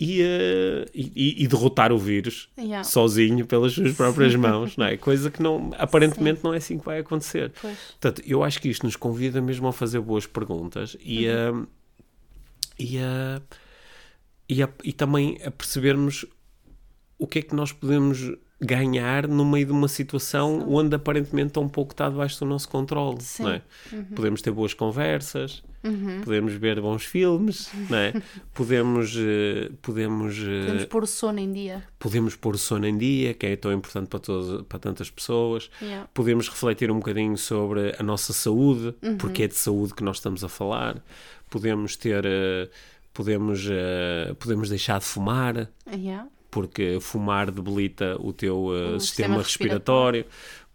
eh, e- e derrotar o vírus Yeah. sozinho pelas suas próprias mãos, não é? Coisa que não, aparentemente não é assim que vai acontecer. Pois. Portanto, eu acho que isto nos convida mesmo a fazer boas perguntas e a, e, a, e, a- e também a percebermos o que é que nós podemos ganhar no meio de uma situação onde aparentemente tão pouco está debaixo do nosso controle, Sim. não é? Podemos ter boas conversas, podemos ver bons filmes, não é? <laughs> Podemos, eh, podemos, eh, Podemos pôr o sono em dia. podemos pôr o sono em dia, que é tão importante para, todas, para tantas pessoas. Yeah. Podemos refletir um bocadinho sobre a nossa saúde, Uhum. porque é de saúde que nós estamos a falar. Podemos ter, eh, podemos, podemos deixar de fumar, Yeah. Porque fumar debilita o teu eh, O sistema, sistema respiratório.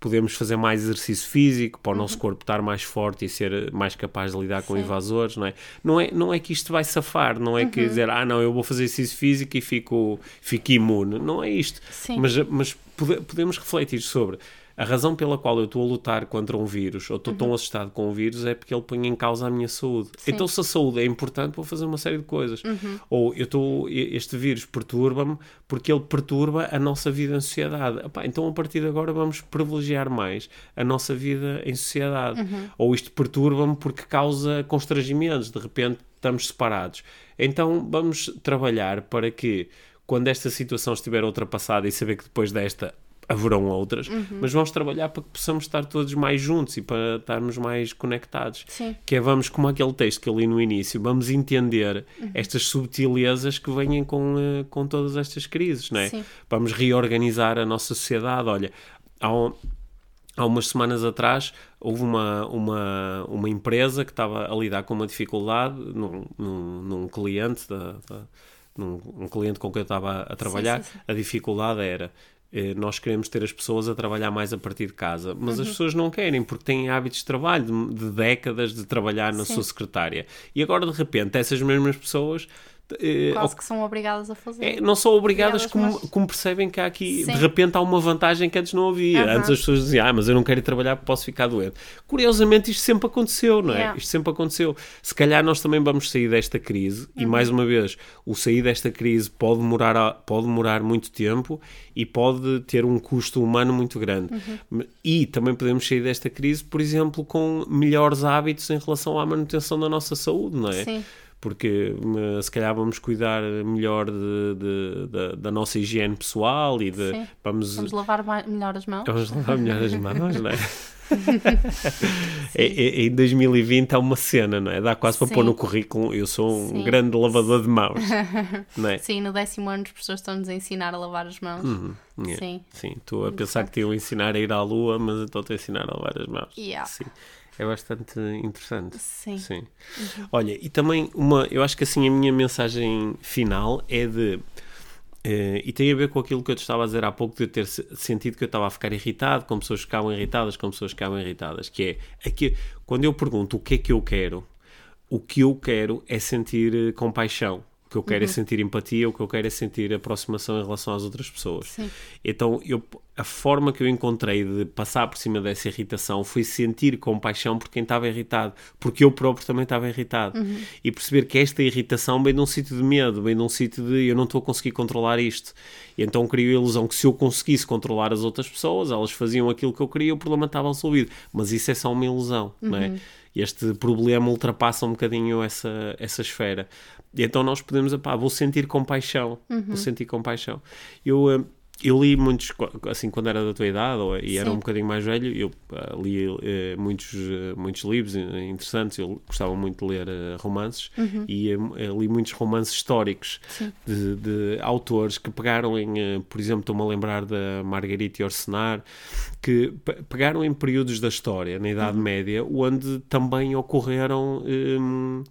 Podemos fazer mais exercício físico para o nosso Uhum. corpo estar mais forte e ser mais capaz de lidar com Sim. invasores, não é? Não é, não é que isto vai safar, não é Uhum. que dizer, ah, não, eu vou fazer exercício físico e fico, fico imune. Não é isto. Sim. Mas, mas pode- podemos refletir sobre A razão pela qual eu estou a lutar contra um vírus ou estou tão assustado com o vírus é porque ele põe em causa a minha saúde. Sim. Então, se a saúde é importante, vou fazer uma série de coisas. Ou eu estou, este vírus perturba-me porque ele perturba a nossa vida em sociedade. Epá, então, a partir de agora, vamos privilegiar mais a nossa vida em sociedade. Ou isto perturba-me porque causa constrangimentos. De repente, estamos separados. Então, vamos trabalhar para que, quando esta situação estiver ultrapassada e saber que depois desta haverão outras, mas vamos trabalhar para que possamos estar todos mais juntos e para estarmos mais conectados. Sim. Que é, vamos, como aquele texto que eu li no início, vamos entender estas subtilezas que vêm com, eh, com todas estas crises, não é? Sim. Vamos reorganizar a nossa sociedade. Olha, há, um- há umas semanas atrás houve uma, uma, uma empresa que estava a lidar com uma dificuldade num, num, num cliente da, da- num um cliente com quem eu estava a trabalhar, sim, sim. a dificuldade era nós queremos ter as pessoas a trabalhar mais a partir de casa, mas Uhum. as pessoas não querem porque têm hábitos de trabalho de, de décadas de trabalhar na Sim. sua secretária. E agora de repente essas mesmas pessoas eh, Quase que são obrigadas a fazer. é, não são obrigadas, Obrigadas, como, mas- como percebem que há aqui, Sim. de repente há uma vantagem que antes não havia. Aham. Antes as pessoas diziam, ah, mas eu não quero ir trabalhar porque posso ficar doente. Curiosamente, isto sempre aconteceu, não é? Yeah. Isto sempre aconteceu. Se calhar nós também vamos sair desta crise, e Uhum. mais uma vez, o sair desta crise pode demorar, a- pode demorar muito tempo e pode ter um custo humano muito grande. Uhum. E também podemos sair desta crise, por exemplo, com melhores hábitos em relação à manutenção da nossa saúde, não é? Sim. Porque eh, se calhar vamos cuidar melhor de, de- da- da nossa higiene pessoal e de Sim. vamos, Vamos lavar melhor as mãos. vamos lavar melhor as mãos, não é? <laughs> É- é- Em 2020 há uma cena, não é? Dá quase para Sim. pôr no currículo. Eu sou um Sim. grande lavador de mãos, <laughs> não é? Sim, no décimo ano os professores estão-nos a ensinar a lavar as mãos. É, Sim. Sim, estou a pensar que te iam ensinar a ir à lua, mas estou-te a ensinar a lavar as mãos. Yeah. Sim, é bastante interessante. Sim. Sim. Olha, e também uma, eu acho que assim a minha mensagem final é de eh, e tem a ver com aquilo que eu te estava a dizer há pouco de eu ter se- sentido que eu estava a ficar irritado com pessoas que ficavam irritadas, com pessoas que ficavam irritadas, que é aqui, quando eu pergunto o que é que eu quero, o que eu quero é sentir eh, compaixão. O que eu quero é sentir empatia, o que eu quero é sentir aproximação em relação às outras pessoas. Sim. Então, eu, a forma que eu encontrei de passar por cima dessa irritação foi sentir compaixão por quem estava irritado, porque eu próprio também estava irritado. E perceber que esta irritação vem de um sítio de medo, vem de um sítio de eu não estou a conseguir controlar isto. E então criou a ilusão que se eu conseguisse controlar as outras pessoas, elas faziam aquilo que eu queria, o problema estava resolvido. Mas isso é só uma ilusão, não é? Este problema ultrapassa um bocadinho essa, essa esfera. E então nós podemos, pá, vou sentir compaixão, vou sentir compaixão. Eu, eh, eu li muitos, assim, quando era da tua idade, ou, e era Sim. um bocadinho mais velho, eu li eh, muitos, eh, muitos livros interessantes, eu gostava muito de ler romances, e eh, eh, li muitos romances históricos de, de autores que pegaram em, por exemplo, estou-me a lembrar da Margarite Yourcenar, que pe- pegaram em períodos da história, na Idade Média, onde também ocorreram... hum,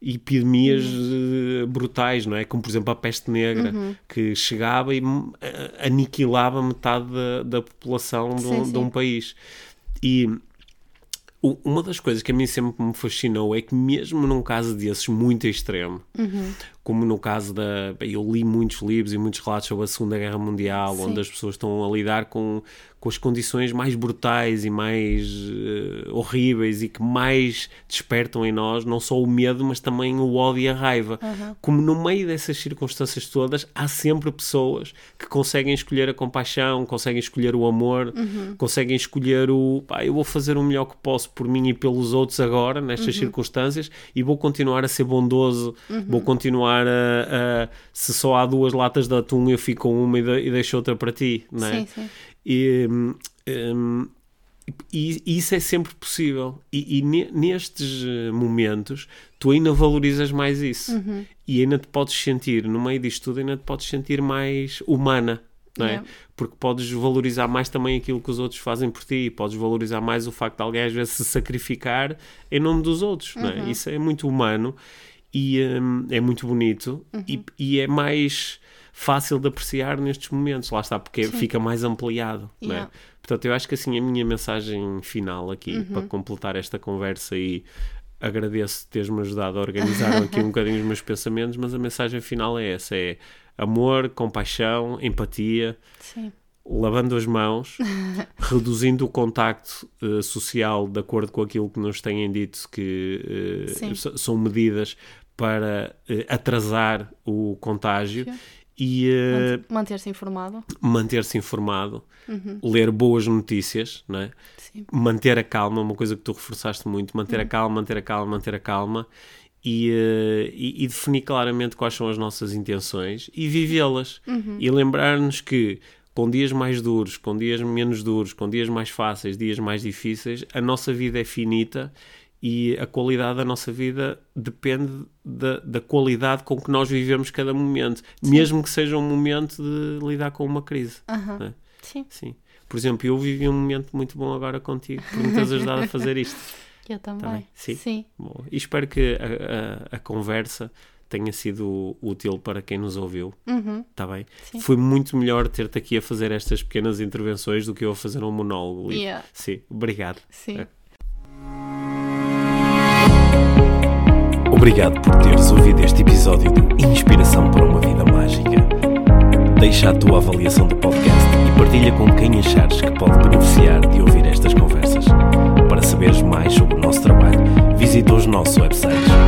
epidemias eh, brutais, não é? Como, por exemplo, a peste negra, que chegava e hum, aniquilava metade da, da população de um, Sim, de um sim. país. E uma das coisas que a mim sempre me fascinou é que mesmo num caso desses muito extremo, como no caso da... Eu li muitos livros e muitos relatos sobre a Segunda Guerra Mundial, Sim. onde as pessoas estão a lidar com, com as condições mais brutais e mais eh, horríveis e que mais despertam em nós não só o medo, mas também o ódio e a raiva. Como no meio dessas circunstâncias todas, há sempre pessoas que conseguem escolher a compaixão, conseguem escolher o amor, conseguem escolher o pá, eu vou fazer o melhor que posso por mim e pelos outros agora, nestas circunstâncias, e vou continuar a ser bondoso, vou continuar a, a- se só há duas latas de atum, eu fico com uma e, de- e deixo outra para ti, não é? Sim, sim. E, hum, hum, e- e isso é sempre possível. E, e ne- nestes eh, momentos, tu ainda valorizas mais isso. Uhum. E ainda te podes sentir, no meio disto tudo, ainda te podes sentir mais humana. Não é? Yeah. Porque podes valorizar mais também aquilo que os outros fazem por ti, podes valorizar mais o facto de alguém às vezes se sacrificar em nome dos outros. Não Uhum. é? Isso é muito humano e hum, é muito bonito e, Uhum. e é mais fácil de apreciar nestes momentos, lá está, porque fica mais ampliado. não é? Yeah. Portanto, eu acho que assim a minha mensagem final aqui, Uhum. para completar esta conversa e agradeço teres-me ajudado a organizar aqui um <laughs> bocadinho os meus pensamentos, mas a mensagem final é essa, é amor, compaixão, empatia, Sim. Lavando as mãos, <laughs> reduzindo o contacto uh, social de acordo com aquilo que nos têm dito que uh, são medidas para uh, atrasar o contágio. Sim. E manter-se informado. Manter-se informado, uhum. ler boas notícias, não é? manter a calma, uma coisa que tu reforçaste muito, manter uhum. a calma, manter a calma, manter a calma e, e, e, definir claramente quais são as nossas intenções e vivê-las. Uhum. E lembrar-nos que com dias mais duros, com dias menos duros, com dias mais fáceis, dias mais difíceis, a nossa vida é finita e a qualidade da nossa vida depende da, da qualidade com que nós vivemos cada momento, Sim. mesmo que seja um momento de lidar com uma crise. Uhum. É? Sim. Sim. Por exemplo, eu vivi um momento muito bom agora contigo, por me teres ajudado a fazer isto. <laughs> Eu também. também. Sim. Sim. Bom, e espero que a, a, a, conversa tenha sido útil para quem nos ouviu. Uhum. Tá bem? Sim. Foi muito melhor ter-te aqui a fazer estas pequenas intervenções do que eu a fazer um monólogo. Yeah. Sim, obrigado. Sim. É. Obrigado por teres ouvido este episódio de Inspiração para uma Vida Mágica. Deixa a tua avaliação do podcast e partilha com quem achares que pode beneficiar de ouvir estas conversas. Para saberes mais sobre o nosso trabalho, visita os nossos websites